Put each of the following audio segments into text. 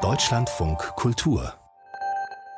Deutschlandfunk Kultur.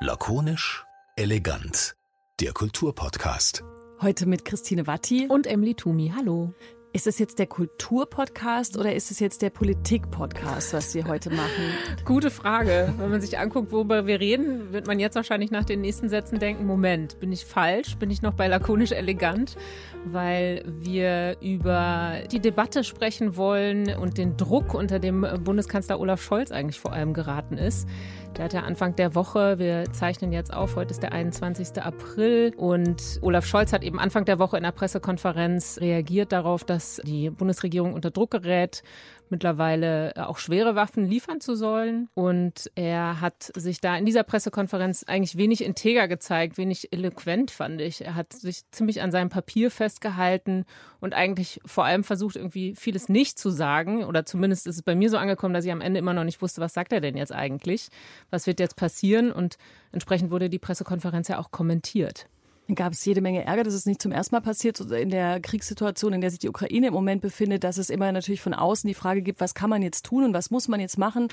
Lakonisch, elegant. Der Kulturpodcast. Heute mit Christine Watti und Emily Tumi. Hallo. Ist es jetzt der Kulturpodcast oder ist es jetzt der Politikpodcast, was wir heute machen? Gute Frage. Wenn man sich anguckt, worüber wir reden, wird man jetzt wahrscheinlich nach den nächsten Sätzen denken, Moment, bin ich falsch? Bin ich noch bei lakonisch elegant? Weil wir über die Debatte sprechen wollen und den Druck, unter dem Bundeskanzler Olaf Scholz eigentlich vor allem geraten ist. Der hat ja Anfang der Woche, wir zeichnen jetzt auf, heute ist der 21. April und Olaf Scholz hat eben Anfang der Woche in der Pressekonferenz reagiert darauf, dass die Bundesregierung unter Druck gerät, mittlerweile auch schwere Waffen liefern zu sollen. Und er hat sich da in dieser Pressekonferenz eigentlich wenig integer gezeigt, wenig eloquent, fand ich. Er hat sich ziemlich an seinem Papier festgehalten und eigentlich vor allem versucht, irgendwie vieles nicht zu sagen. Oder zumindest ist es bei mir so angekommen, dass ich am Ende immer noch nicht wusste, was sagt er denn jetzt eigentlich? Was wird jetzt passieren? Und entsprechend wurde die Pressekonferenz ja auch kommentiert gab es jede Menge Ärger. Das ist nicht zum ersten Mal passiert in der Kriegssituation, in der sich die Ukraine im Moment befindet, dass es immer natürlich von außen die Frage gibt, was kann man jetzt tun und was muss man jetzt machen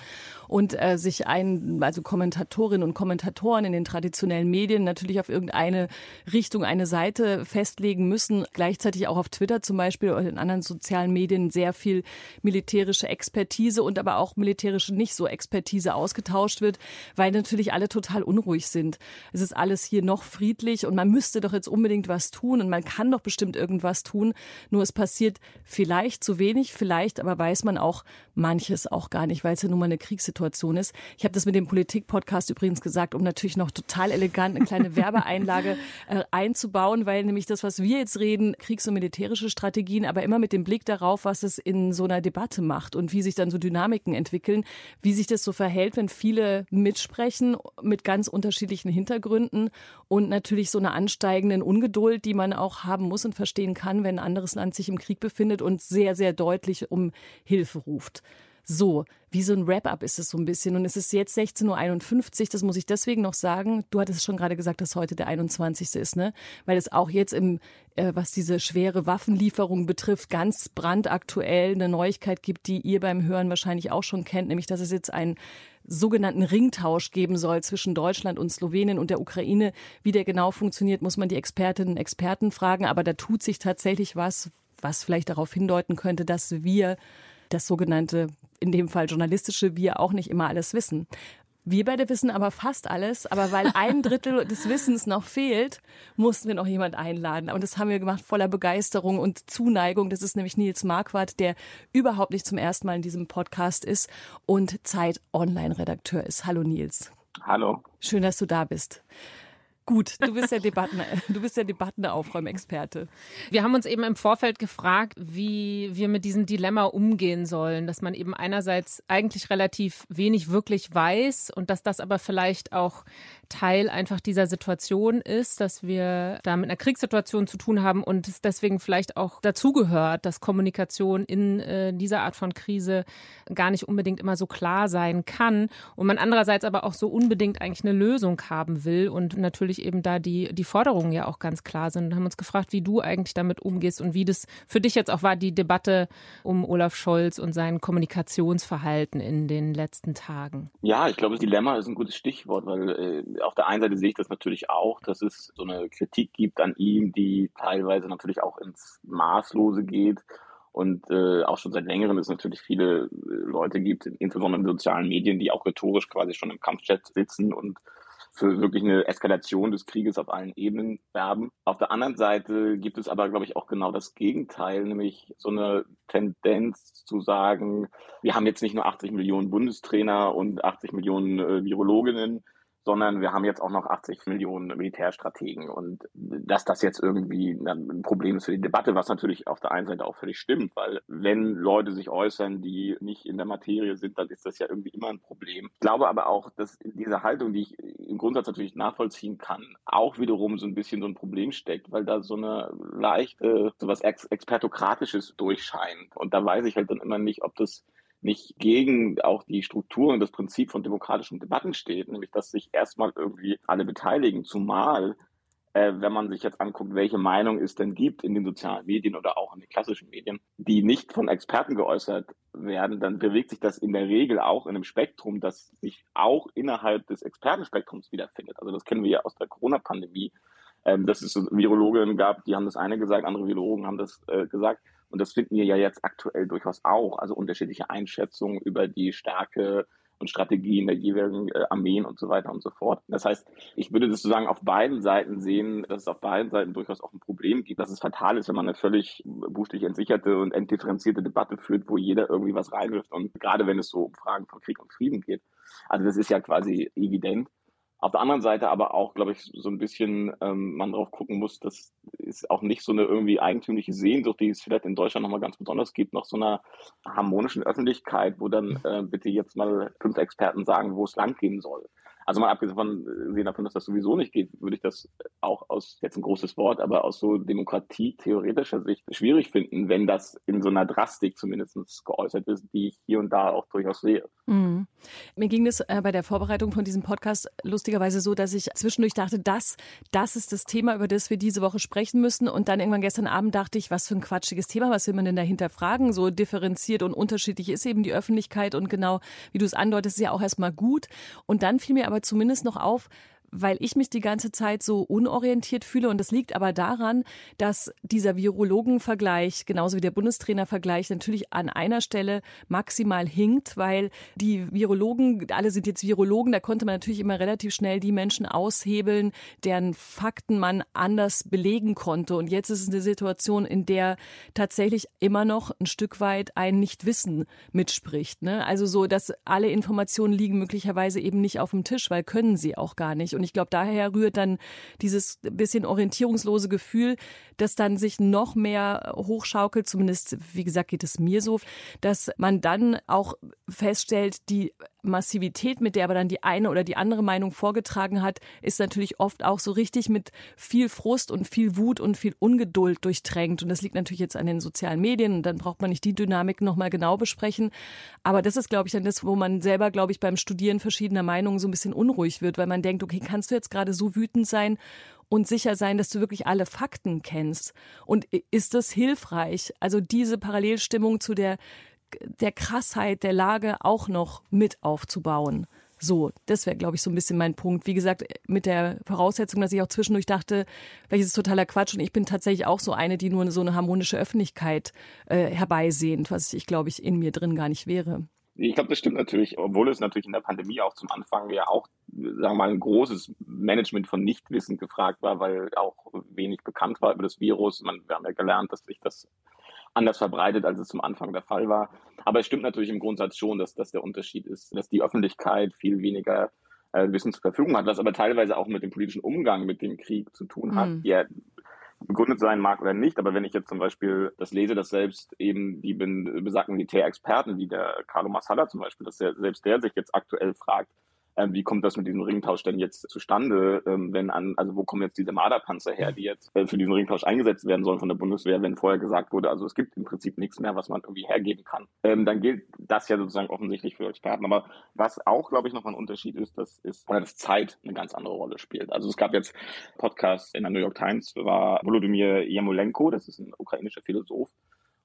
und äh, sich ein, also Kommentatorinnen und Kommentatoren in den traditionellen Medien natürlich auf irgendeine Richtung, eine Seite festlegen müssen. Gleichzeitig auch auf Twitter zum Beispiel oder in anderen sozialen Medien sehr viel militärische Expertise und aber auch militärische nicht so Expertise ausgetauscht wird, weil natürlich alle total unruhig sind. Es ist alles hier noch friedlich und man müsste müsste doch jetzt unbedingt was tun und man kann doch bestimmt irgendwas tun. Nur es passiert vielleicht zu wenig, vielleicht aber weiß man auch manches auch gar nicht, weil es ja nun mal eine Kriegssituation ist. Ich habe das mit dem Politik-Podcast übrigens gesagt, um natürlich noch total elegant eine kleine Werbeeinlage äh, einzubauen, weil nämlich das, was wir jetzt reden, kriegs- und militärische Strategien, aber immer mit dem Blick darauf, was es in so einer Debatte macht und wie sich dann so Dynamiken entwickeln, wie sich das so verhält, wenn viele mitsprechen mit ganz unterschiedlichen Hintergründen und natürlich so eine Anstrengung ansteigenden Ungeduld, die man auch haben muss und verstehen kann, wenn ein anderes Land sich im Krieg befindet und sehr, sehr deutlich um Hilfe ruft. So, wie so ein Wrap-up ist es so ein bisschen. Und es ist jetzt 16.51 Uhr, das muss ich deswegen noch sagen. Du hattest schon gerade gesagt, dass heute der 21. ist, ne? Weil es auch jetzt im, äh, was diese schwere Waffenlieferung betrifft, ganz brandaktuell eine Neuigkeit gibt, die ihr beim Hören wahrscheinlich auch schon kennt, nämlich dass es jetzt einen sogenannten Ringtausch geben soll zwischen Deutschland und Slowenien und der Ukraine. Wie der genau funktioniert, muss man die Expertinnen und Experten fragen. Aber da tut sich tatsächlich was, was vielleicht darauf hindeuten könnte, dass wir das sogenannte, in dem Fall journalistische Wir auch nicht immer alles wissen. Wir beide wissen aber fast alles, aber weil ein Drittel des Wissens noch fehlt, mussten wir noch jemand einladen. Und das haben wir gemacht voller Begeisterung und Zuneigung. Das ist nämlich Nils Marquardt, der überhaupt nicht zum ersten Mal in diesem Podcast ist und Zeit Online-Redakteur ist. Hallo Nils. Hallo. Schön, dass du da bist. Gut, du bist der Debatten, du bist der Debattenaufräumexperte. Wir haben uns eben im Vorfeld gefragt, wie wir mit diesem Dilemma umgehen sollen, dass man eben einerseits eigentlich relativ wenig wirklich weiß und dass das aber vielleicht auch Teil einfach dieser Situation ist, dass wir da mit einer Kriegssituation zu tun haben und es deswegen vielleicht auch dazugehört, dass Kommunikation in äh, dieser Art von Krise gar nicht unbedingt immer so klar sein kann und man andererseits aber auch so unbedingt eigentlich eine Lösung haben will und natürlich eben da die, die Forderungen ja auch ganz klar sind und haben uns gefragt, wie du eigentlich damit umgehst und wie das für dich jetzt auch war, die Debatte um Olaf Scholz und sein Kommunikationsverhalten in den letzten Tagen. Ja, ich glaube, das Dilemma ist ein gutes Stichwort, weil äh, auf der einen Seite sehe ich das natürlich auch, dass es so eine Kritik gibt an ihm, die teilweise natürlich auch ins Maßlose geht und äh, auch schon seit längerem es natürlich viele äh, Leute gibt, insbesondere in sozialen Medien, die auch rhetorisch quasi schon im Kampfchat sitzen und für wirklich eine Eskalation des Krieges auf allen Ebenen werben. Auf der anderen Seite gibt es aber, glaube ich, auch genau das Gegenteil, nämlich so eine Tendenz zu sagen, wir haben jetzt nicht nur 80 Millionen Bundestrainer und 80 Millionen äh, Virologinnen, sondern wir haben jetzt auch noch 80 Millionen Militärstrategen. Und dass das jetzt irgendwie ein Problem ist für die Debatte, was natürlich auf der einen Seite auch völlig stimmt, weil wenn Leute sich äußern, die nicht in der Materie sind, dann ist das ja irgendwie immer ein Problem. Ich glaube aber auch, dass diese Haltung, die ich im Grundsatz natürlich nachvollziehen kann, auch wiederum so ein bisschen so ein Problem steckt, weil da so eine leichte, so was Ex Expertokratisches durchscheint. Und da weiß ich halt dann immer nicht, ob das nicht gegen auch die Struktur und das Prinzip von demokratischen Debatten steht, nämlich dass sich erstmal irgendwie alle beteiligen, zumal äh, wenn man sich jetzt anguckt, welche Meinung es denn gibt in den sozialen Medien oder auch in den klassischen Medien, die nicht von Experten geäußert werden, dann bewegt sich das in der Regel auch in einem Spektrum, das sich auch innerhalb des Expertenspektrums wiederfindet. Also das kennen wir ja aus der Corona-Pandemie, ähm, dass es so Virologinnen gab, die haben das eine gesagt, andere Virologen haben das äh, gesagt. Und das finden wir ja jetzt aktuell durchaus auch. Also unterschiedliche Einschätzungen über die Stärke und Strategien der jeweiligen äh, Armeen und so weiter und so fort. Das heißt, ich würde das sozusagen auf beiden Seiten sehen, dass es auf beiden Seiten durchaus auch ein Problem gibt, dass es fatal ist, wenn man eine völlig buchstäblich entsicherte und entdifferenzierte Debatte führt, wo jeder irgendwie was reinwirft und gerade wenn es so um Fragen von Krieg und Frieden geht. Also das ist ja quasi evident. Auf der anderen Seite aber auch, glaube ich, so ein bisschen ähm, man drauf gucken muss, dass es auch nicht so eine irgendwie eigentümliche Sehnsucht, die es vielleicht in Deutschland nochmal ganz besonders gibt, nach so einer harmonischen Öffentlichkeit, wo dann äh, bitte jetzt mal fünf Experten sagen, wo es lang gehen soll. Also mal abgesehen von, äh, davon, dass das sowieso nicht geht, würde ich das auch aus, jetzt ein großes Wort, aber aus so Demokratie-theoretischer Sicht schwierig finden, wenn das in so einer Drastik zumindest geäußert ist, die ich hier und da auch durchaus sehe. Mhm. Mir ging es äh, bei der Vorbereitung von diesem Podcast lustigerweise so, dass ich zwischendurch dachte, das, das ist das Thema, über das wir diese Woche sprechen müssen. Und dann irgendwann gestern Abend dachte ich, was für ein quatschiges Thema, was will man denn dahinter fragen? So differenziert und unterschiedlich ist eben die Öffentlichkeit und genau, wie du es andeutest, ist ja auch erstmal gut. Und dann fiel mir aber zumindest noch auf, weil ich mich die ganze Zeit so unorientiert fühle. Und das liegt aber daran, dass dieser Virologenvergleich, genauso wie der Bundestrainervergleich, natürlich an einer Stelle maximal hinkt, weil die Virologen, alle sind jetzt Virologen, da konnte man natürlich immer relativ schnell die Menschen aushebeln, deren Fakten man anders belegen konnte. Und jetzt ist es eine Situation, in der tatsächlich immer noch ein Stück weit ein Nichtwissen mitspricht. Ne? Also so, dass alle Informationen liegen möglicherweise eben nicht auf dem Tisch, weil können sie auch gar nicht. Und ich glaube, daher rührt dann dieses bisschen orientierungslose Gefühl, das dann sich noch mehr hochschaukelt. Zumindest, wie gesagt, geht es mir so, dass man dann auch feststellt, die Massivität, mit der aber dann die eine oder die andere Meinung vorgetragen hat, ist natürlich oft auch so richtig mit viel Frust und viel Wut und viel Ungeduld durchtränkt. Und das liegt natürlich jetzt an den sozialen Medien und dann braucht man nicht die Dynamik nochmal genau besprechen. Aber das ist, glaube ich, dann das, wo man selber, glaube ich, beim Studieren verschiedener Meinungen so ein bisschen unruhig wird, weil man denkt, okay, kannst du jetzt gerade so wütend sein und sicher sein, dass du wirklich alle Fakten kennst? Und ist das hilfreich? Also diese Parallelstimmung zu der der Krassheit der Lage auch noch mit aufzubauen. So, das wäre, glaube ich, so ein bisschen mein Punkt. Wie gesagt, mit der Voraussetzung, dass ich auch zwischendurch dachte, welches ist totaler Quatsch und ich bin tatsächlich auch so eine, die nur so eine harmonische Öffentlichkeit äh, herbeisehnt, was ich, glaube ich, in mir drin gar nicht wäre. Ich glaube, das stimmt natürlich, obwohl es natürlich in der Pandemie auch zum Anfang ja auch, sagen wir mal, ein großes Management von Nichtwissen gefragt war, weil auch wenig bekannt war über das Virus. Man, wir haben ja gelernt, dass sich das anders verbreitet, als es zum Anfang der Fall war. Aber es stimmt natürlich im Grundsatz schon, dass das der Unterschied ist, dass die Öffentlichkeit viel weniger äh, Wissen zur Verfügung hat, was aber teilweise auch mit dem politischen Umgang mit dem Krieg zu tun hat, mhm. der begründet sein mag oder nicht. Aber wenn ich jetzt zum Beispiel das lese, dass selbst eben die besagten Militärexperten, wie der Carlo Massala zum Beispiel, dass der, selbst der sich jetzt aktuell fragt, ähm, wie kommt das mit diesem Ringtausch denn jetzt zustande, ähm, wenn an, also wo kommen jetzt diese Marderpanzer her, die jetzt äh, für diesen Ringtausch eingesetzt werden sollen von der Bundeswehr, wenn vorher gesagt wurde, also es gibt im Prinzip nichts mehr, was man irgendwie hergeben kann. Ähm, dann gilt das ja sozusagen offensichtlich für Experten. Aber was auch, glaube ich, noch ein Unterschied ist, das ist, dass Zeit eine ganz andere Rolle spielt. Also es gab jetzt Podcasts in der New York Times, war Volodymyr Yamolenko, das ist ein ukrainischer Philosoph,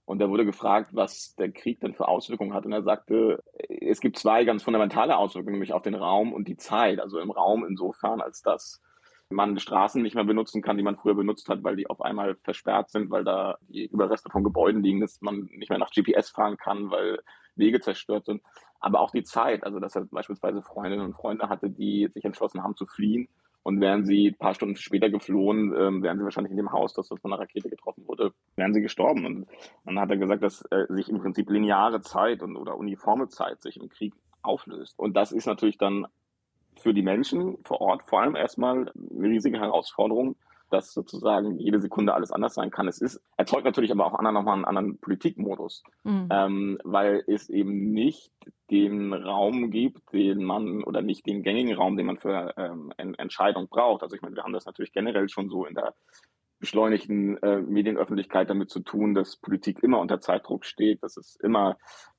und da wurde gefragt, was der Krieg denn für Auswirkungen hat. Und er sagte, es gibt zwei ganz fundamentale Auswirkungen, nämlich auf den Raum und die Zeit. Also im Raum insofern, als dass man Straßen nicht mehr benutzen kann, die man früher benutzt hat, weil die auf einmal versperrt sind, weil da die Überreste von Gebäuden liegen, dass man nicht mehr nach GPS fahren kann, weil Wege zerstört sind. Aber auch die Zeit, also dass er beispielsweise Freundinnen und Freunde hatte, die sich entschlossen haben zu fliehen und wären sie ein paar Stunden später geflohen, ähm, wären sie wahrscheinlich in dem Haus, das von einer Rakete getroffen wurde, wären sie gestorben. Und dann hat er gesagt, dass äh, sich im Prinzip lineare Zeit und, oder uniforme Zeit sich im Krieg auflöst. Und das ist natürlich dann für die Menschen vor Ort vor allem erstmal eine riesige Herausforderung, dass sozusagen jede Sekunde alles anders sein kann. Es ist, erzeugt natürlich aber auch anderen nochmal einen anderen Politikmodus, mhm. ähm, weil es eben nicht den Raum gibt, den man oder nicht den gängigen Raum, den man für ähm, Entscheidung braucht. Also ich meine, wir haben das natürlich generell schon so in der beschleunigten äh, Medienöffentlichkeit damit zu tun, dass Politik immer unter Zeitdruck steht, dass es immer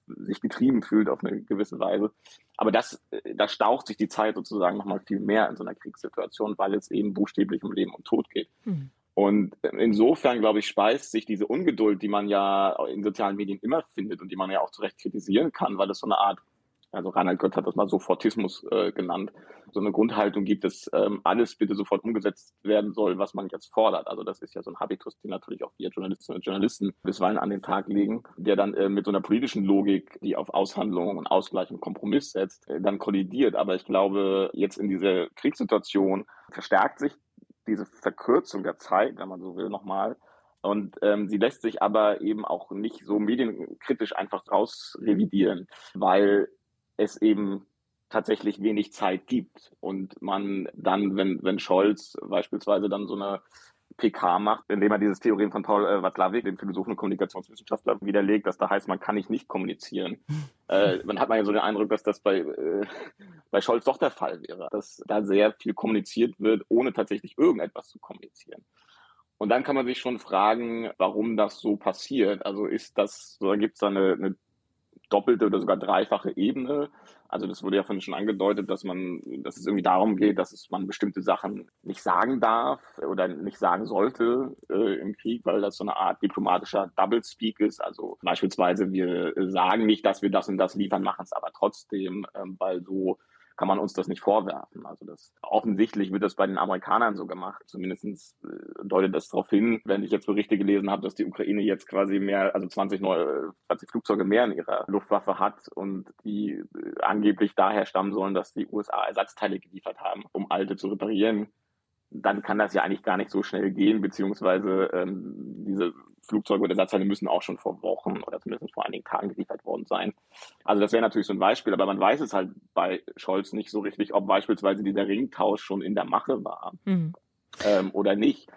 sich getrieben fühlt auf eine gewisse Weise. Aber das, äh, da staucht sich die Zeit sozusagen nochmal viel mehr in so einer Kriegssituation, weil es eben buchstäblich um Leben und Tod geht. Mhm. Und insofern, glaube ich, speist sich diese Ungeduld, die man ja in sozialen Medien immer findet und die man ja auch zu Recht kritisieren kann, weil das so eine Art also Reinhard Gott hat das mal Sofortismus äh, genannt, so eine Grundhaltung gibt, dass ähm, alles bitte sofort umgesetzt werden soll, was man jetzt fordert. Also das ist ja so ein Habitus, den natürlich auch wir Journalistinnen und Journalisten bisweilen an den Tag legen, der dann äh, mit so einer politischen Logik, die auf Aushandlung und Ausgleich und Kompromiss setzt, äh, dann kollidiert. Aber ich glaube, jetzt in dieser Kriegssituation verstärkt sich diese Verkürzung der Zeit, wenn man so will, nochmal. Und ähm, sie lässt sich aber eben auch nicht so medienkritisch einfach rausrevidieren, weil es eben tatsächlich wenig Zeit gibt und man dann, wenn, wenn Scholz beispielsweise dann so eine PK macht, indem er dieses Theorem von Paul äh, Watzlawick, dem Philosophen und Kommunikationswissenschaftler, widerlegt, dass da heißt, man kann nicht nicht kommunizieren. äh, man hat man ja so den Eindruck, dass das bei, äh, bei Scholz doch der Fall wäre, dass da sehr viel kommuniziert wird, ohne tatsächlich irgendetwas zu kommunizieren. Und dann kann man sich schon fragen, warum das so passiert. Also ist das, oder gibt es da eine, eine doppelte oder sogar dreifache Ebene. Also das wurde ja vorhin schon angedeutet, dass man, dass es irgendwie darum geht, dass es, man bestimmte Sachen nicht sagen darf oder nicht sagen sollte äh, im Krieg, weil das so eine Art diplomatischer Doublespeak ist. Also beispielsweise wir sagen nicht, dass wir das und das liefern, machen es aber trotzdem, äh, weil so kann man uns das nicht vorwerfen. Also das offensichtlich wird das bei den Amerikanern so gemacht. Zumindest äh, deutet das darauf hin, wenn ich jetzt Berichte gelesen habe, dass die Ukraine jetzt quasi mehr, also 20 neue, 20 Flugzeuge mehr in ihrer Luftwaffe hat und die äh, angeblich daher stammen sollen, dass die USA Ersatzteile geliefert haben, um alte zu reparieren dann kann das ja eigentlich gar nicht so schnell gehen, beziehungsweise ähm, diese Flugzeuge oder Ersatzteile müssen auch schon vor Wochen oder zumindest vor einigen Tagen geliefert worden sein. Also das wäre natürlich so ein Beispiel, aber man weiß es halt bei Scholz nicht so richtig, ob beispielsweise dieser Ringtausch schon in der Mache war mhm. ähm, oder nicht.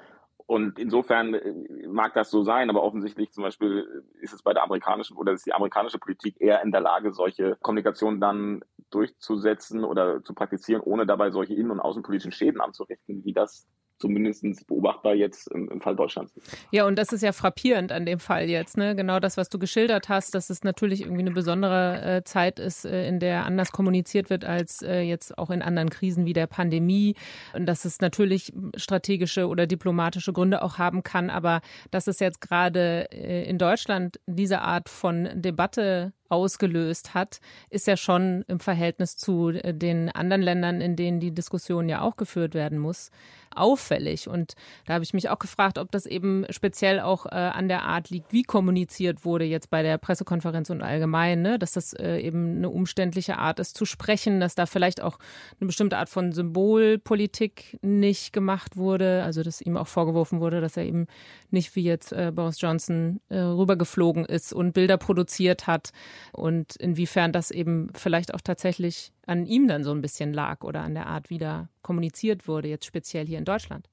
Und insofern äh, mag das so sein, aber offensichtlich zum Beispiel ist es bei der amerikanischen oder ist die amerikanische Politik eher in der Lage, solche Kommunikation dann durchzusetzen oder zu praktizieren, ohne dabei solche innen- und außenpolitischen Schäden anzurichten, wie das zumindest beobachtbar jetzt im, im, Fall Deutschlands. Ja, und das ist ja frappierend an dem Fall jetzt. Ne? Genau das, was du geschildert hast, dass es natürlich irgendwie eine besondere äh, Zeit ist, äh, in der anders kommuniziert wird als äh, jetzt auch in anderen Krisen wie der Pandemie. Und dass es natürlich strategische oder diplomatische Gründe auch haben kann. Aber dass es jetzt gerade äh, in Deutschland diese Art von Debatte ausgelöst hat, ist ja schon im Verhältnis zu äh, den anderen Ländern, in denen die Diskussion ja auch geführt werden muss, auffällig. Und da habe ich mich auch gefragt, ob das eben speziell auch äh, an der Art liegt, wie kommuniziert wurde jetzt bei der Pressekonferenz und allgemein, ne? dass das äh, eben eine umständliche Art ist zu sprechen, dass da vielleicht auch eine bestimmte Art von Symbolpolitik nicht gemacht wurde, also dass ihm auch vorgeworfen wurde, dass er eben nicht wie jetzt äh, Boris Johnson äh, rübergeflogen ist und Bilder produziert hat und inwiefern das eben vielleicht auch tatsächlich an ihm dann so ein bisschen lag oder an der Art, wie da kommuniziert wurde, jetzt speziell hier in Deutschland.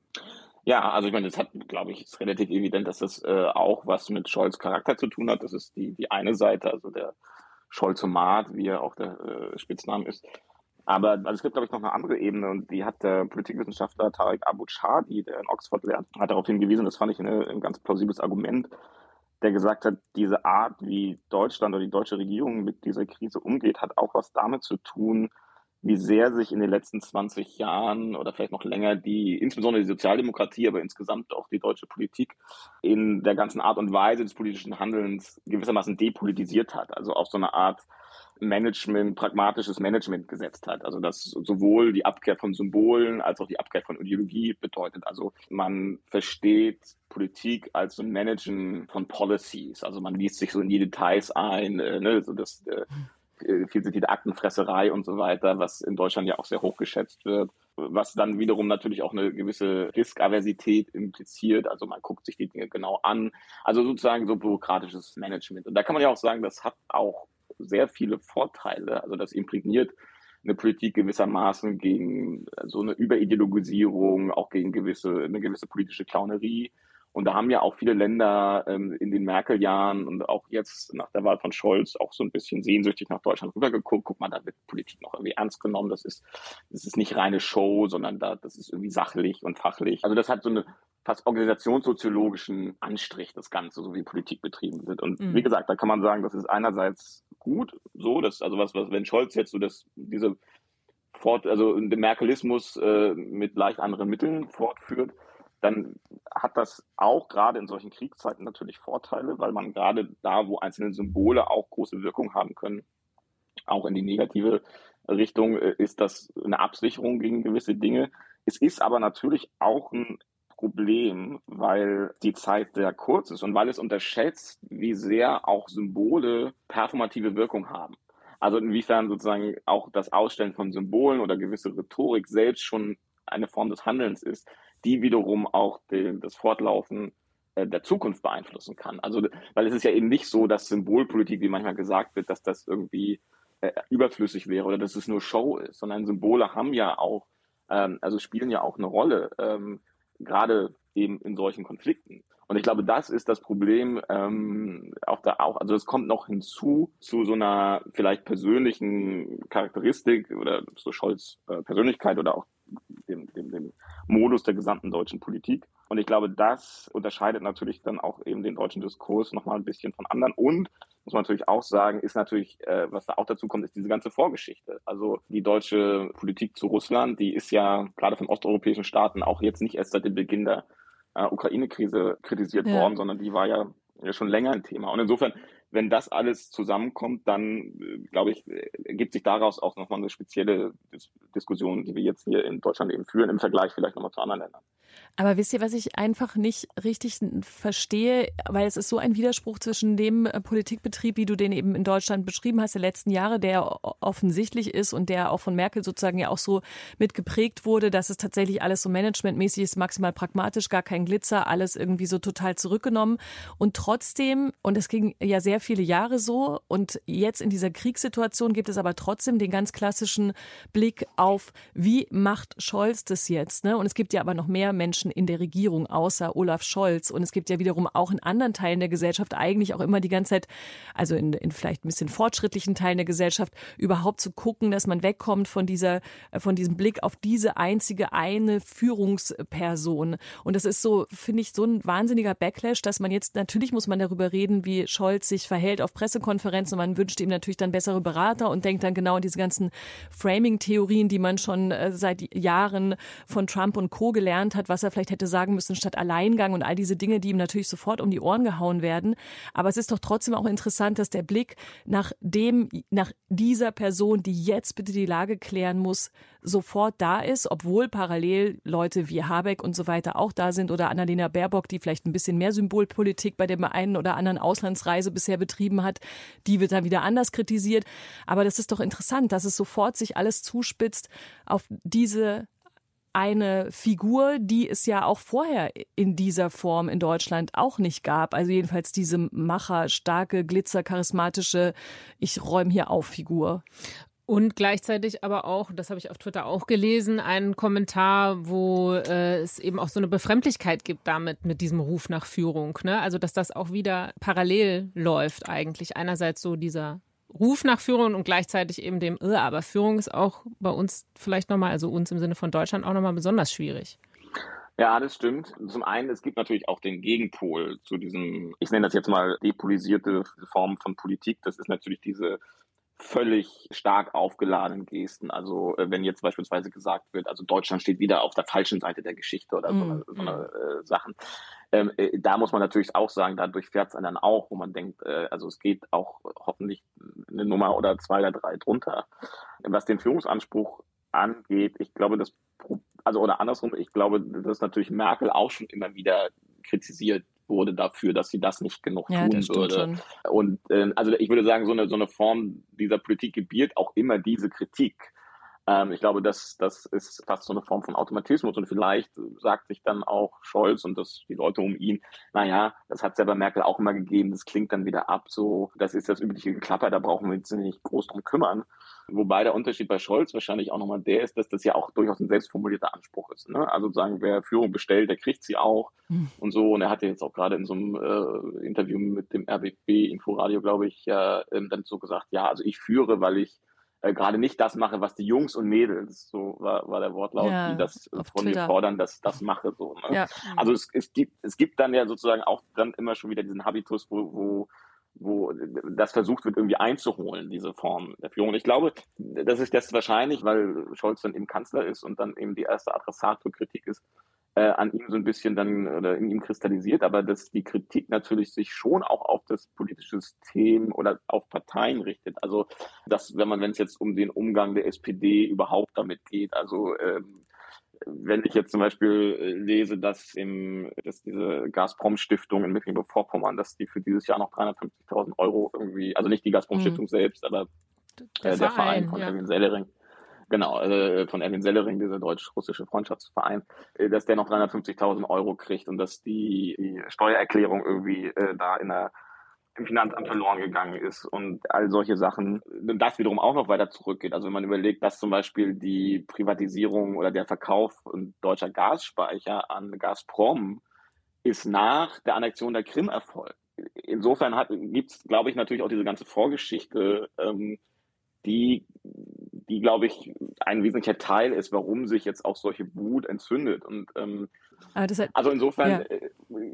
Ja, also ich meine, es hat, glaube ich, ist relativ evident, dass das äh, auch was mit Scholz Charakter zu tun hat. Das ist die, die eine Seite, also der Scholzomat, wie er auch der äh, Spitzname ist. Aber also es gibt, glaube ich, noch eine andere Ebene und die hat der Politikwissenschaftler Tarek Abu Chadi, der in Oxford lehrt, hat darauf hingewiesen, das fand ich eine, ein ganz plausibles Argument, der gesagt hat, diese Art, wie Deutschland oder die deutsche Regierung mit dieser Krise umgeht, hat auch was damit zu tun, wie sehr sich in den letzten 20 Jahren oder vielleicht noch länger die, insbesondere die Sozialdemokratie, aber insgesamt auch die deutsche Politik in der ganzen Art und Weise des politischen Handelns gewissermaßen depolitisiert hat. Also auf so eine Art Management, pragmatisches Management gesetzt hat. Also das sowohl die Abkehr von Symbolen als auch die Abkehr von Ideologie bedeutet. Also man versteht Politik als so ein Managen von Policies. Also man liest sich so in die Details ein, äh, ne, so das äh, vielseitige Aktenfresserei und so weiter, was in Deutschland ja auch sehr hoch geschätzt wird, was dann wiederum natürlich auch eine gewisse Riskaversität impliziert. Also man guckt sich die Dinge genau an. Also sozusagen so bürokratisches Management. Und da kann man ja auch sagen, das hat auch sehr viele Vorteile. Also das imprägniert eine Politik gewissermaßen gegen so eine Überideologisierung, auch gegen gewisse, eine gewisse politische Clownerie. Und da haben ja auch viele Länder ähm, in den Merkel-Jahren und auch jetzt nach der Wahl von Scholz auch so ein bisschen sehnsüchtig nach Deutschland rübergeguckt. Guck mal, da wird Politik noch irgendwie ernst genommen. Das ist, das ist nicht reine Show, sondern da, das ist irgendwie sachlich und fachlich. Also das hat so eine fast organisationssoziologischen Anstrich, das Ganze, so wie Politik betrieben wird. Und mhm. wie gesagt, da kann man sagen, das ist einerseits gut, so, dass, also was, was, wenn Scholz jetzt so das, diese fort, also den Merkelismus äh, mit leicht anderen Mitteln fortführt, dann hat das auch gerade in solchen Kriegszeiten natürlich Vorteile, weil man gerade da, wo einzelne Symbole auch große Wirkung haben können, auch in die negative Richtung, äh, ist das eine Absicherung gegen gewisse Dinge. Es ist aber natürlich auch ein Problem, weil die Zeit sehr kurz ist und weil es unterschätzt, wie sehr auch Symbole performative Wirkung haben. Also inwiefern sozusagen auch das Ausstellen von Symbolen oder gewisse Rhetorik selbst schon eine Form des Handelns ist, die wiederum auch den, das Fortlaufen äh, der Zukunft beeinflussen kann. Also, weil es ist ja eben nicht so, dass Symbolpolitik, wie manchmal gesagt wird, dass das irgendwie äh, überflüssig wäre oder dass es nur Show ist, sondern Symbole haben ja auch, ähm, also spielen ja auch eine Rolle, ähm, gerade eben in solchen Konflikten. Und ich glaube, das ist das Problem ähm, auch da auch. Also es kommt noch hinzu zu so einer vielleicht persönlichen Charakteristik oder so Scholz äh, Persönlichkeit oder auch dem, dem, dem Modus der gesamten deutschen Politik. Und ich glaube, das unterscheidet natürlich dann auch eben den deutschen Diskurs nochmal ein bisschen von anderen. Und muss man natürlich auch sagen, ist natürlich, äh, was da auch dazu kommt, ist diese ganze Vorgeschichte. Also die deutsche Politik zu Russland, die ist ja gerade von osteuropäischen Staaten auch jetzt nicht erst seit dem Beginn der äh, Ukraine-Krise kritisiert ja. worden, sondern die war ja, ja schon länger ein Thema. Und insofern wenn das alles zusammenkommt, dann, äh, glaube ich, ergibt sich daraus auch nochmal eine spezielle Dis Diskussion, die wir jetzt hier in Deutschland eben führen, im Vergleich vielleicht nochmal zu anderen Ländern. Aber wisst ihr, was ich einfach nicht richtig verstehe, weil es ist so ein Widerspruch zwischen dem äh, Politikbetrieb, wie du den eben in Deutschland beschrieben hast, der letzten Jahre, der offensichtlich ist und der auch von Merkel sozusagen ja auch so mitgeprägt wurde, dass es tatsächlich alles so managementmäßig ist, maximal pragmatisch, gar kein Glitzer, alles irgendwie so total zurückgenommen. Und trotzdem, und es ging ja sehr viele Jahre so. Und jetzt in dieser Kriegssituation gibt es aber trotzdem den ganz klassischen Blick auf, wie macht Scholz das jetzt? Ne? Und es gibt ja aber noch mehr Menschen in der Regierung außer Olaf Scholz. Und es gibt ja wiederum auch in anderen Teilen der Gesellschaft eigentlich auch immer die ganze Zeit, also in, in vielleicht ein bisschen fortschrittlichen Teilen der Gesellschaft, überhaupt zu gucken, dass man wegkommt von dieser, von diesem Blick auf diese einzige eine Führungsperson. Und das ist so, finde ich, so ein wahnsinniger Backlash, dass man jetzt, natürlich muss man darüber reden, wie Scholz sich verhält auf Pressekonferenzen. Man wünscht ihm natürlich dann bessere Berater und denkt dann genau an diese ganzen Framing-Theorien, die man schon äh, seit Jahren von Trump und Co. gelernt hat, was er vielleicht hätte sagen müssen statt Alleingang und all diese Dinge, die ihm natürlich sofort um die Ohren gehauen werden. Aber es ist doch trotzdem auch interessant, dass der Blick nach dem, nach dieser Person, die jetzt bitte die Lage klären muss, sofort da ist, obwohl parallel Leute wie Habeck und so weiter auch da sind oder Annalena Baerbock, die vielleicht ein bisschen mehr Symbolpolitik bei dem einen oder anderen Auslandsreise bisher betrieben hat, die wird dann wieder anders kritisiert. Aber das ist doch interessant, dass es sofort sich alles zuspitzt auf diese eine Figur, die es ja auch vorher in dieser Form in Deutschland auch nicht gab. Also jedenfalls diese Macher, starke, glitzer, charismatische, ich räume hier auf Figur. Und gleichzeitig aber auch, das habe ich auf Twitter auch gelesen, einen Kommentar, wo äh, es eben auch so eine Befremdlichkeit gibt damit, mit diesem Ruf nach Führung. Ne? Also, dass das auch wieder parallel läuft eigentlich. Einerseits so dieser Ruf nach Führung und gleichzeitig eben dem, äh, aber Führung ist auch bei uns vielleicht nochmal, also uns im Sinne von Deutschland auch nochmal besonders schwierig. Ja, das stimmt. Zum einen, es gibt natürlich auch den Gegenpol zu diesem, ich nenne das jetzt mal depolisierte Form von Politik. Das ist natürlich diese völlig stark aufgeladenen Gesten. Also äh, wenn jetzt beispielsweise gesagt wird, also Deutschland steht wieder auf der falschen Seite der Geschichte oder mm, so eine, so eine mm. äh, Sachen. Ähm, äh, da muss man natürlich auch sagen, dadurch fährt es dann auch, wo man denkt, äh, also es geht auch hoffentlich eine Nummer oder zwei oder drei drunter. Was den Führungsanspruch angeht, ich glaube, das also oder andersrum, ich glaube, dass natürlich Merkel auch schon immer wieder kritisiert wurde dafür, dass sie das nicht genug ja, tun würde. Schon. Und äh, also ich würde sagen, so eine, so eine Form dieser Politik gebiert auch immer diese Kritik. Ähm, ich glaube, das, das ist fast so eine Form von Automatismus und vielleicht sagt sich dann auch Scholz und das, die Leute um ihn, naja, das hat selber Merkel auch immer gegeben, das klingt dann wieder ab, so, das ist das übliche Geklapper, da brauchen wir uns nicht groß drum kümmern. Wobei der Unterschied bei Scholz wahrscheinlich auch nochmal der ist, dass das ja auch durchaus ein selbstformulierter Anspruch ist. Ne? Also sagen, wer Führung bestellt, der kriegt sie auch mhm. und so. Und er hatte jetzt auch gerade in so einem äh, Interview mit dem RBB Inforadio, glaube ich, ja, äh, dann so gesagt, ja, also ich führe, weil ich äh, gerade nicht das mache, was die Jungs und Mädels, so war, war der Wortlaut, ja, die das von Twitter. mir fordern, dass das mache. So, ne? ja. Also es, es, gibt, es gibt dann ja sozusagen auch dann immer schon wieder diesen Habitus, wo, wo wo das versucht wird, irgendwie einzuholen, diese Form der Führung. Und ich glaube, das ist das wahrscheinlich, weil Scholz dann eben Kanzler ist und dann eben die erste Adressat für Kritik ist, äh, an ihm so ein bisschen dann oder in ihm kristallisiert, aber dass die Kritik natürlich sich schon auch auf das politische System oder auf Parteien richtet. Also dass, wenn man, wenn es jetzt um den Umgang der SPD überhaupt damit geht, also ähm, wenn ich jetzt zum Beispiel äh, lese, dass, im, dass diese Gazprom-Stiftung in Mecklenburg-Vorpommern, dass die für dieses Jahr noch 350.000 Euro irgendwie, also nicht die Gazprom-Stiftung mhm. selbst, aber der, äh, der Verein, Verein von ja. Erwin Sellering, genau, äh, von Erwin Sellering, dieser deutsch-russische Freundschaftsverein, äh, dass der noch 350.000 Euro kriegt und dass die, die Steuererklärung irgendwie äh, da in der im Finanzamt verloren gegangen ist und all solche Sachen, das wiederum auch noch weiter zurückgeht. Also wenn man überlegt, dass zum Beispiel die Privatisierung oder der Verkauf deutscher Gasspeicher an Gazprom ist nach der Annexion der Krim erfolgt. Insofern gibt es, glaube ich, natürlich auch diese ganze Vorgeschichte, ähm, die, die glaube ich, ein wesentlicher Teil ist, warum sich jetzt auch solche Wut entzündet. Und ähm, hat, also insofern ja. äh,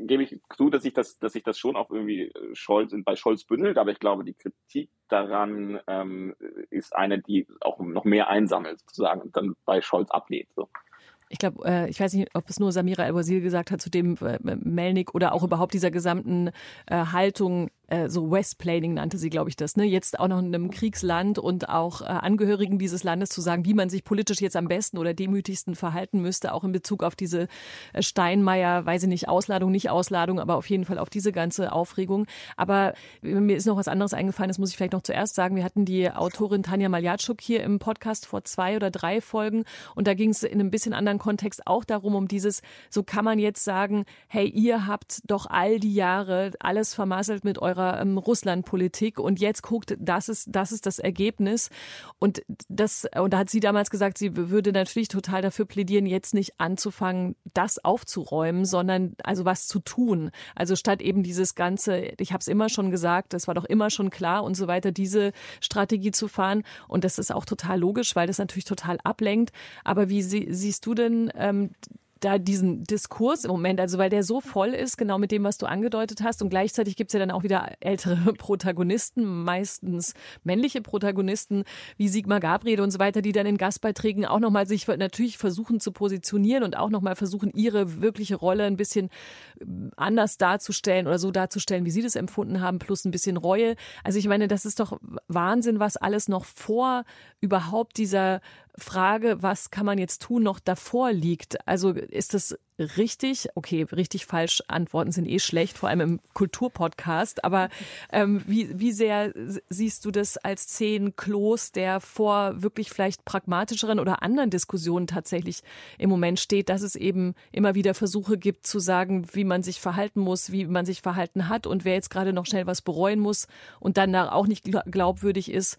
gebe ich zu, dass ich das, dass ich das schon auch irgendwie äh, Scholz bei Scholz bündelt, aber ich glaube, die Kritik daran ähm, ist eine, die auch noch mehr einsammelt sozusagen und dann bei Scholz ablehnt. So ich glaube, äh, ich weiß nicht, ob es nur Samira El-Wazir gesagt hat zu dem äh, Melnik oder auch überhaupt dieser gesamten äh, Haltung äh, so Westplaning nannte sie, glaube ich, das, ne? Jetzt auch noch in einem Kriegsland und auch äh, Angehörigen dieses Landes zu sagen, wie man sich politisch jetzt am besten oder demütigsten verhalten müsste, auch in Bezug auf diese äh, Steinmeier, weiß ich nicht, Ausladung, nicht Ausladung, aber auf jeden Fall auf diese ganze Aufregung. Aber mir ist noch was anderes eingefallen, das muss ich vielleicht noch zuerst sagen. Wir hatten die Autorin Tanja Maljatschuk hier im Podcast vor zwei oder drei Folgen und da ging es in einem bisschen anderen Kontext auch darum, um dieses, so kann man jetzt sagen, hey, ihr habt doch all die Jahre alles vermasselt mit eurer ihrer ähm, Russlandpolitik und jetzt guckt, das ist, das ist das Ergebnis. Und das, und da hat sie damals gesagt, sie würde natürlich total dafür plädieren, jetzt nicht anzufangen, das aufzuräumen, sondern also was zu tun. Also statt eben dieses ganze, ich habe es immer schon gesagt, das war doch immer schon klar und so weiter, diese Strategie zu fahren. Und das ist auch total logisch, weil das natürlich total ablenkt. Aber wie sie, siehst du denn ähm, da diesen Diskurs im Moment, also weil der so voll ist, genau mit dem, was du angedeutet hast. Und gleichzeitig gibt's ja dann auch wieder ältere Protagonisten, meistens männliche Protagonisten wie Sigmar Gabriel und so weiter, die dann in Gastbeiträgen auch nochmal sich natürlich versuchen zu positionieren und auch nochmal versuchen, ihre wirkliche Rolle ein bisschen äh, anders darzustellen oder so darzustellen, wie sie das empfunden haben, plus ein bisschen Reue. Also ich meine, das ist doch Wahnsinn, was alles noch vor überhaupt dieser Frage, was kann man jetzt tun, noch davor liegt. Also ist das richtig? Okay, richtig falsch Antworten sind eh schlecht, vor allem im Kulturpodcast. Aber ähm, wie, wie sehr siehst du das als zehn Klos, der vor wirklich vielleicht pragmatischeren oder anderen Diskussionen tatsächlich im Moment steht, dass es eben immer wieder Versuche gibt zu sagen, wie man sich verhalten muss, wie man sich verhalten hat und wer jetzt gerade noch schnell was bereuen muss und dann auch nicht glaubwürdig ist,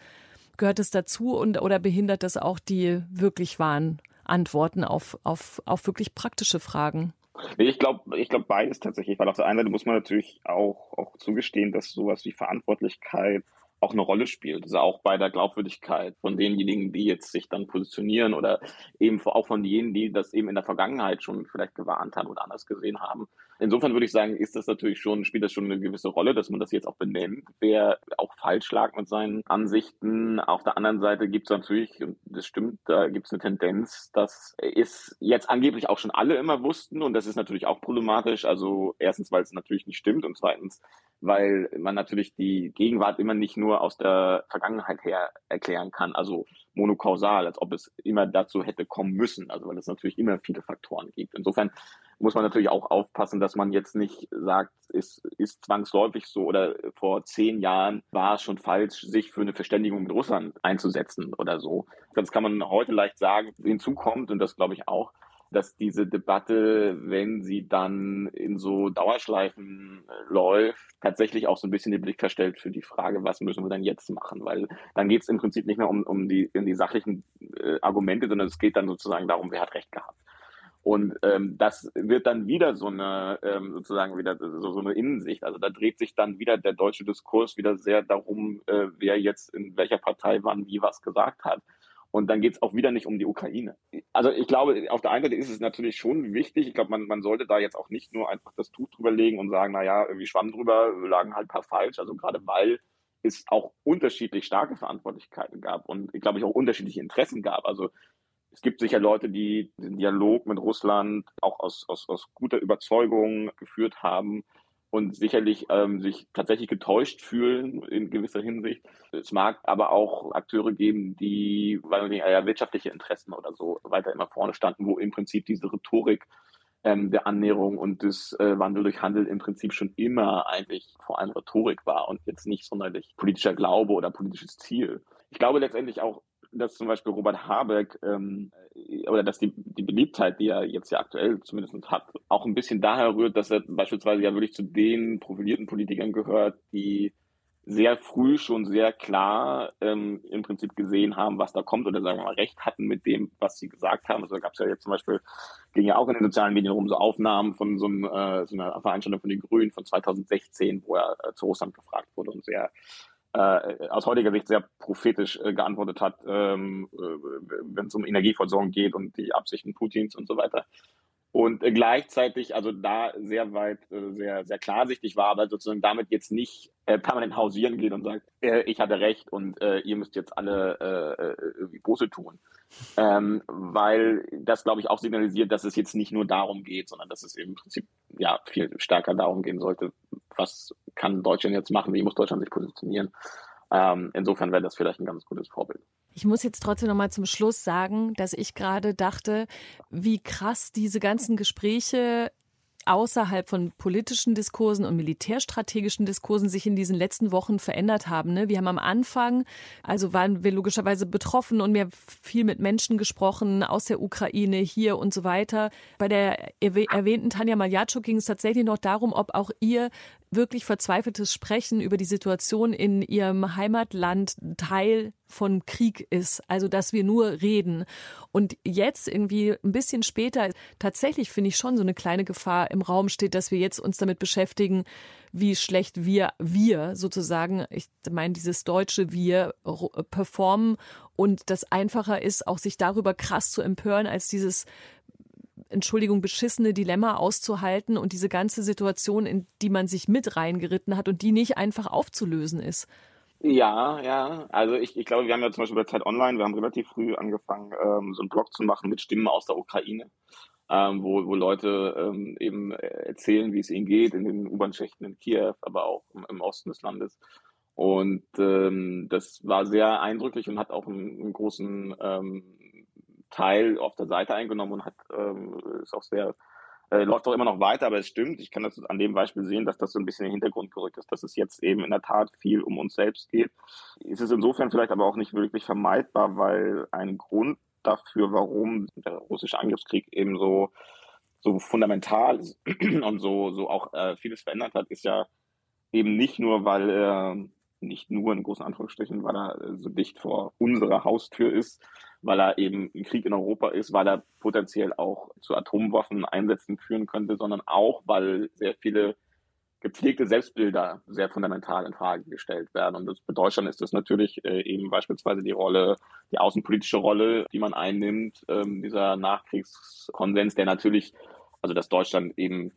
Gehört es dazu und oder behindert das auch die wirklich wahren Antworten auf, auf, auf wirklich praktische Fragen? Ich glaube, ich glaube beides tatsächlich, weil auf der einen Seite muss man natürlich auch, auch zugestehen, dass sowas wie Verantwortlichkeit auch eine Rolle spielt. Also auch bei der Glaubwürdigkeit von denjenigen, die jetzt sich dann positionieren oder eben auch von jenen, die das eben in der Vergangenheit schon vielleicht gewarnt haben oder anders gesehen haben. Insofern würde ich sagen, ist das natürlich schon, spielt das schon eine gewisse Rolle, dass man das jetzt auch benennt, wer auch falsch lag mit seinen Ansichten. Auf der anderen Seite gibt es natürlich, und das stimmt, da gibt es eine Tendenz, dass es jetzt angeblich auch schon alle immer wussten und das ist natürlich auch problematisch. Also erstens, weil es natürlich nicht stimmt und zweitens, weil man natürlich die Gegenwart immer nicht nur aus der Vergangenheit her erklären kann, also monokausal, als ob es immer dazu hätte kommen müssen, also weil es natürlich immer viele Faktoren gibt. Insofern muss man natürlich auch aufpassen, dass man jetzt nicht sagt, es ist zwangsläufig so oder vor zehn Jahren war es schon falsch, sich für eine Verständigung mit Russland einzusetzen oder so. Das kann man heute leicht sagen. Hinzu kommt, und das glaube ich auch, dass diese Debatte, wenn sie dann in so Dauerschleifen läuft, tatsächlich auch so ein bisschen den Blick verstellt für die Frage, was müssen wir denn jetzt machen? Weil dann geht es im Prinzip nicht mehr um, um die, um die sachlichen äh, Argumente, sondern es geht dann sozusagen darum, wer hat Recht gehabt. Und ähm, das wird dann wieder so eine ähm, sozusagen wieder so, so eine Innensicht. Also da dreht sich dann wieder der deutsche Diskurs wieder sehr darum, äh, wer jetzt in welcher Partei wann wie was gesagt hat. Und dann geht es auch wieder nicht um die Ukraine. Also ich glaube, auf der einen Seite ist es natürlich schon wichtig. Ich glaube, man, man sollte da jetzt auch nicht nur einfach das Tuch drüber legen und sagen, naja, irgendwie Schwamm drüber, lagen halt ein paar falsch. Also gerade weil es auch unterschiedlich starke Verantwortlichkeiten gab und ich glaube ich auch unterschiedliche Interessen gab. Also es gibt sicher Leute, die den Dialog mit Russland auch aus, aus, aus guter Überzeugung geführt haben und sicherlich ähm, sich tatsächlich getäuscht fühlen in gewisser Hinsicht. Es mag aber auch Akteure geben, die, weil nicht, ja, wirtschaftliche Interessen oder so weiter immer vorne standen, wo im Prinzip diese Rhetorik ähm, der Annäherung und des äh, Wandel durch Handel im Prinzip schon immer eigentlich vor allem Rhetorik war und jetzt nicht sonderlich politischer Glaube oder politisches Ziel. Ich glaube letztendlich auch, dass zum Beispiel Robert Habeck ähm, oder dass die, die Beliebtheit, die er jetzt ja aktuell zumindest hat, auch ein bisschen daher rührt, dass er beispielsweise ja wirklich zu den profilierten Politikern gehört, die sehr früh schon sehr klar ähm, im Prinzip gesehen haben, was da kommt oder sagen wir mal recht hatten mit dem, was sie gesagt haben. Also da gab es ja jetzt zum Beispiel, ging ja auch in den sozialen Medien rum, so Aufnahmen von so, einem, äh, so einer Veranstaltung von den Grünen von 2016, wo er äh, zu Russland gefragt wurde und sehr äh, aus heutiger Sicht sehr prophetisch äh, geantwortet hat, ähm, äh, wenn es um Energieversorgung geht und die Absichten Putins und so weiter. Und äh, gleichzeitig, also da sehr weit, äh, sehr, sehr klarsichtig war, aber sozusagen damit jetzt nicht äh, permanent hausieren geht und sagt, ich hatte recht und ihr müsst jetzt alle irgendwie Buße tun. Ähm, weil das, glaube ich, auch signalisiert, dass es jetzt nicht nur darum geht, sondern dass es im Prinzip ja viel stärker darum gehen sollte, was kann Deutschland jetzt machen, wie muss Deutschland sich positionieren. Ähm, insofern wäre das vielleicht ein ganz gutes Vorbild. Ich muss jetzt trotzdem noch mal zum Schluss sagen, dass ich gerade dachte, wie krass diese ganzen Gespräche außerhalb von politischen Diskursen und militärstrategischen Diskursen sich in diesen letzten Wochen verändert haben. Ne? Wir haben am Anfang, also waren wir logischerweise betroffen und wir haben viel mit Menschen gesprochen aus der Ukraine hier und so weiter. Bei der erwähnten Tanja Maljatschuk ging es tatsächlich noch darum, ob auch ihr wirklich verzweifeltes Sprechen über die Situation in ihrem Heimatland Teil von Krieg ist. Also, dass wir nur reden. Und jetzt irgendwie ein bisschen später, tatsächlich finde ich schon so eine kleine Gefahr im Raum steht, dass wir jetzt uns damit beschäftigen, wie schlecht wir, wir sozusagen, ich meine, dieses deutsche Wir performen und das einfacher ist, auch sich darüber krass zu empören, als dieses Entschuldigung, beschissene Dilemma auszuhalten und diese ganze Situation, in die man sich mit reingeritten hat und die nicht einfach aufzulösen ist. Ja, ja. Also ich, ich glaube, wir haben ja zum Beispiel bei Zeit Online, wir haben relativ früh angefangen, ähm, so einen Blog zu machen mit Stimmen aus der Ukraine, ähm, wo, wo Leute ähm, eben erzählen, wie es ihnen geht in den U-Bahn-Schächten in Kiew, aber auch im, im Osten des Landes. Und ähm, das war sehr eindrücklich und hat auch einen, einen großen ähm, Teil auf der Seite eingenommen und hat ähm, ist auch sehr äh, läuft auch immer noch weiter, aber es stimmt, ich kann das an dem Beispiel sehen, dass das so ein bisschen in den Hintergrund gerückt ist, dass es jetzt eben in der Tat viel um uns selbst geht. Es ist insofern vielleicht aber auch nicht wirklich vermeidbar, weil ein Grund dafür, warum der russische Angriffskrieg eben so, so fundamental ist und so, so auch äh, vieles verändert hat, ist ja eben nicht nur, weil er nicht nur in großen Anführungsstrichen, weil er so dicht vor unserer Haustür ist, weil er eben ein Krieg in Europa ist, weil er potenziell auch zu Atomwaffeneinsätzen führen könnte, sondern auch, weil sehr viele gepflegte Selbstbilder sehr fundamental in Frage gestellt werden. Und das, für Deutschland ist das natürlich äh, eben beispielsweise die Rolle, die außenpolitische Rolle, die man einnimmt, ähm, dieser Nachkriegskonsens, der natürlich, also dass Deutschland eben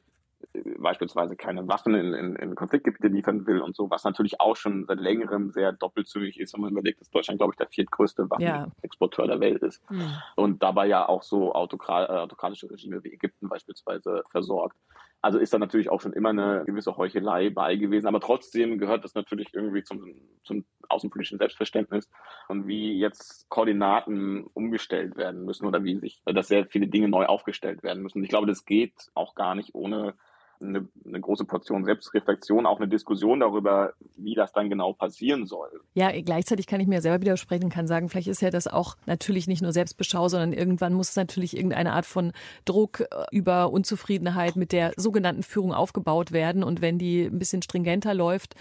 beispielsweise keine Waffen in, in, in Konfliktgebiete liefern will und so, was natürlich auch schon seit längerem sehr doppelzügig ist, wenn man überlegt, dass Deutschland, glaube ich, der viertgrößte Waffenexporteur ja. der Welt ist. Mhm. Und dabei ja auch so autokra äh, autokratische Regime wie Ägypten beispielsweise versorgt. Also ist da natürlich auch schon immer eine gewisse Heuchelei bei gewesen, aber trotzdem gehört das natürlich irgendwie zum, zum außenpolitischen Selbstverständnis und wie jetzt Koordinaten umgestellt werden müssen oder wie sich, dass sehr viele Dinge neu aufgestellt werden müssen. Ich glaube, das geht auch gar nicht ohne eine, eine, große Portion Selbstreflexion, auch eine Diskussion darüber, wie das dann genau passieren soll. Ja, gleichzeitig kann ich mir selber widersprechen, kann sagen, vielleicht ist ja das auch natürlich nicht nur Selbstbeschau, sondern irgendwann muss es natürlich irgendeine Art von Druck äh, über Unzufriedenheit mit der sogenannten Führung aufgebaut werden. Und wenn die ein bisschen stringenter läuft,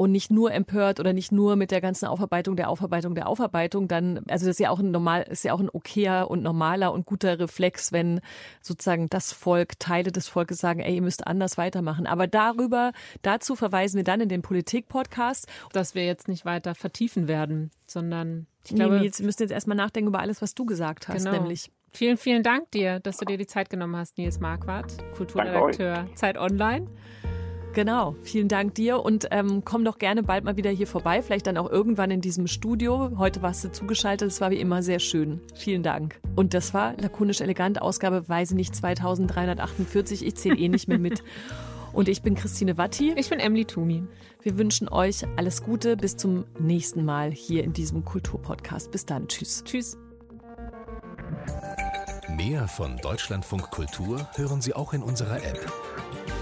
und nicht nur empört oder nicht nur mit der ganzen Aufarbeitung der Aufarbeitung der Aufarbeitung, dann, also das ist ja auch ein normal, ist ja auch ein okayer und normaler und guter Reflex, wenn sozusagen das Volk, Teile des Volkes sagen, ey, ihr müsst anders weitermachen. Aber darüber, dazu verweisen wir dann in den Politik-Podcast. Dass wir jetzt nicht weiter vertiefen werden, sondern ich glaube, nee, Nils, wir müssen jetzt erstmal nachdenken über alles, was du gesagt hast, genau. nämlich. Vielen, vielen Dank dir, dass du dir die Zeit genommen hast, Nils Marquardt, Kulturredakteur Zeit Online. Genau, vielen Dank dir und ähm, komm doch gerne bald mal wieder hier vorbei, vielleicht dann auch irgendwann in diesem Studio. Heute warst du zugeschaltet, es war wie immer sehr schön. Vielen Dank. Und das war lakonisch elegant, Ausgabe Weise nicht 2348. Ich zähle eh nicht mehr mit. Und ich bin Christine Watti. Ich bin Emily Tumi. Wir wünschen euch alles Gute. Bis zum nächsten Mal hier in diesem Kulturpodcast. Bis dann. Tschüss. Tschüss. Mehr von Deutschlandfunk Kultur hören Sie auch in unserer App